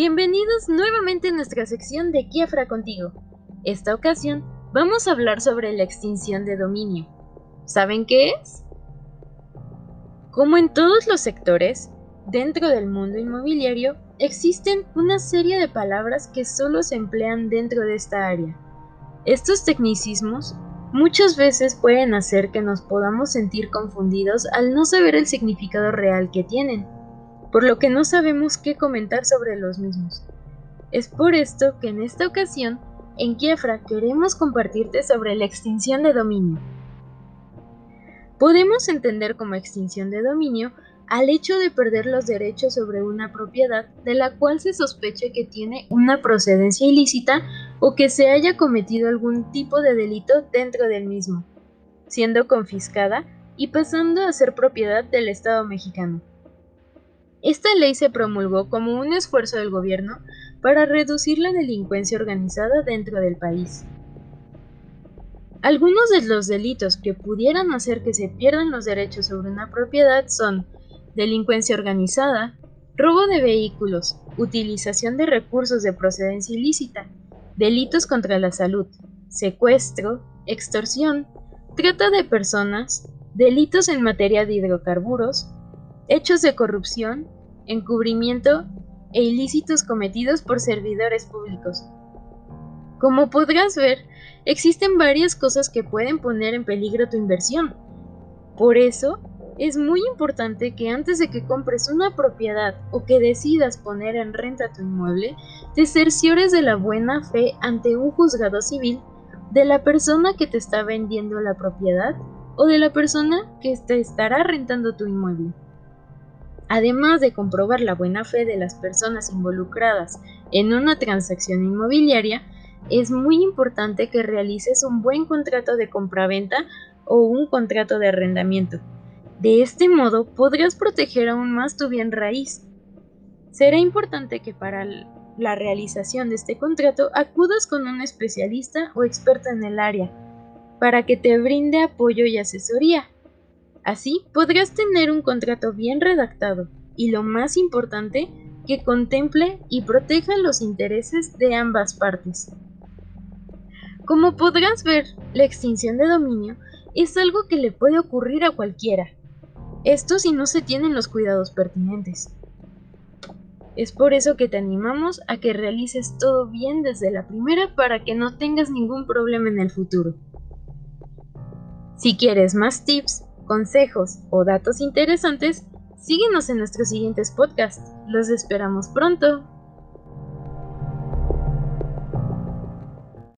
Bienvenidos nuevamente a nuestra sección de Kiefra contigo. Esta ocasión vamos a hablar sobre la extinción de dominio. ¿Saben qué es? Como en todos los sectores, dentro del mundo inmobiliario existen una serie de palabras que solo se emplean dentro de esta área. Estos tecnicismos muchas veces pueden hacer que nos podamos sentir confundidos al no saber el significado real que tienen por lo que no sabemos qué comentar sobre los mismos. Es por esto que en esta ocasión, en Kiefra queremos compartirte sobre la extinción de dominio. Podemos entender como extinción de dominio al hecho de perder los derechos sobre una propiedad de la cual se sospeche que tiene una procedencia ilícita o que se haya cometido algún tipo de delito dentro del mismo, siendo confiscada y pasando a ser propiedad del Estado mexicano. Esta ley se promulgó como un esfuerzo del gobierno para reducir la delincuencia organizada dentro del país. Algunos de los delitos que pudieran hacer que se pierdan los derechos sobre una propiedad son delincuencia organizada, robo de vehículos, utilización de recursos de procedencia ilícita, delitos contra la salud, secuestro, extorsión, trata de personas, delitos en materia de hidrocarburos, hechos de corrupción, encubrimiento e ilícitos cometidos por servidores públicos. Como podrás ver, existen varias cosas que pueden poner en peligro tu inversión. Por eso, es muy importante que antes de que compres una propiedad o que decidas poner en renta tu inmueble, te cerciores de la buena fe ante un juzgado civil de la persona que te está vendiendo la propiedad o de la persona que te estará rentando tu inmueble. Además de comprobar la buena fe de las personas involucradas en una transacción inmobiliaria, es muy importante que realices un buen contrato de compraventa o un contrato de arrendamiento. De este modo podrás proteger aún más tu bien raíz. Será importante que para la realización de este contrato acudas con un especialista o experto en el área para que te brinde apoyo y asesoría. Así podrás tener un contrato bien redactado y lo más importante, que contemple y proteja los intereses de ambas partes. Como podrás ver, la extinción de dominio es algo que le puede ocurrir a cualquiera. Esto si no se tienen los cuidados pertinentes. Es por eso que te animamos a que realices todo bien desde la primera para que no tengas ningún problema en el futuro. Si quieres más tips, consejos o datos interesantes, síguenos en nuestros siguientes podcasts. Los esperamos pronto.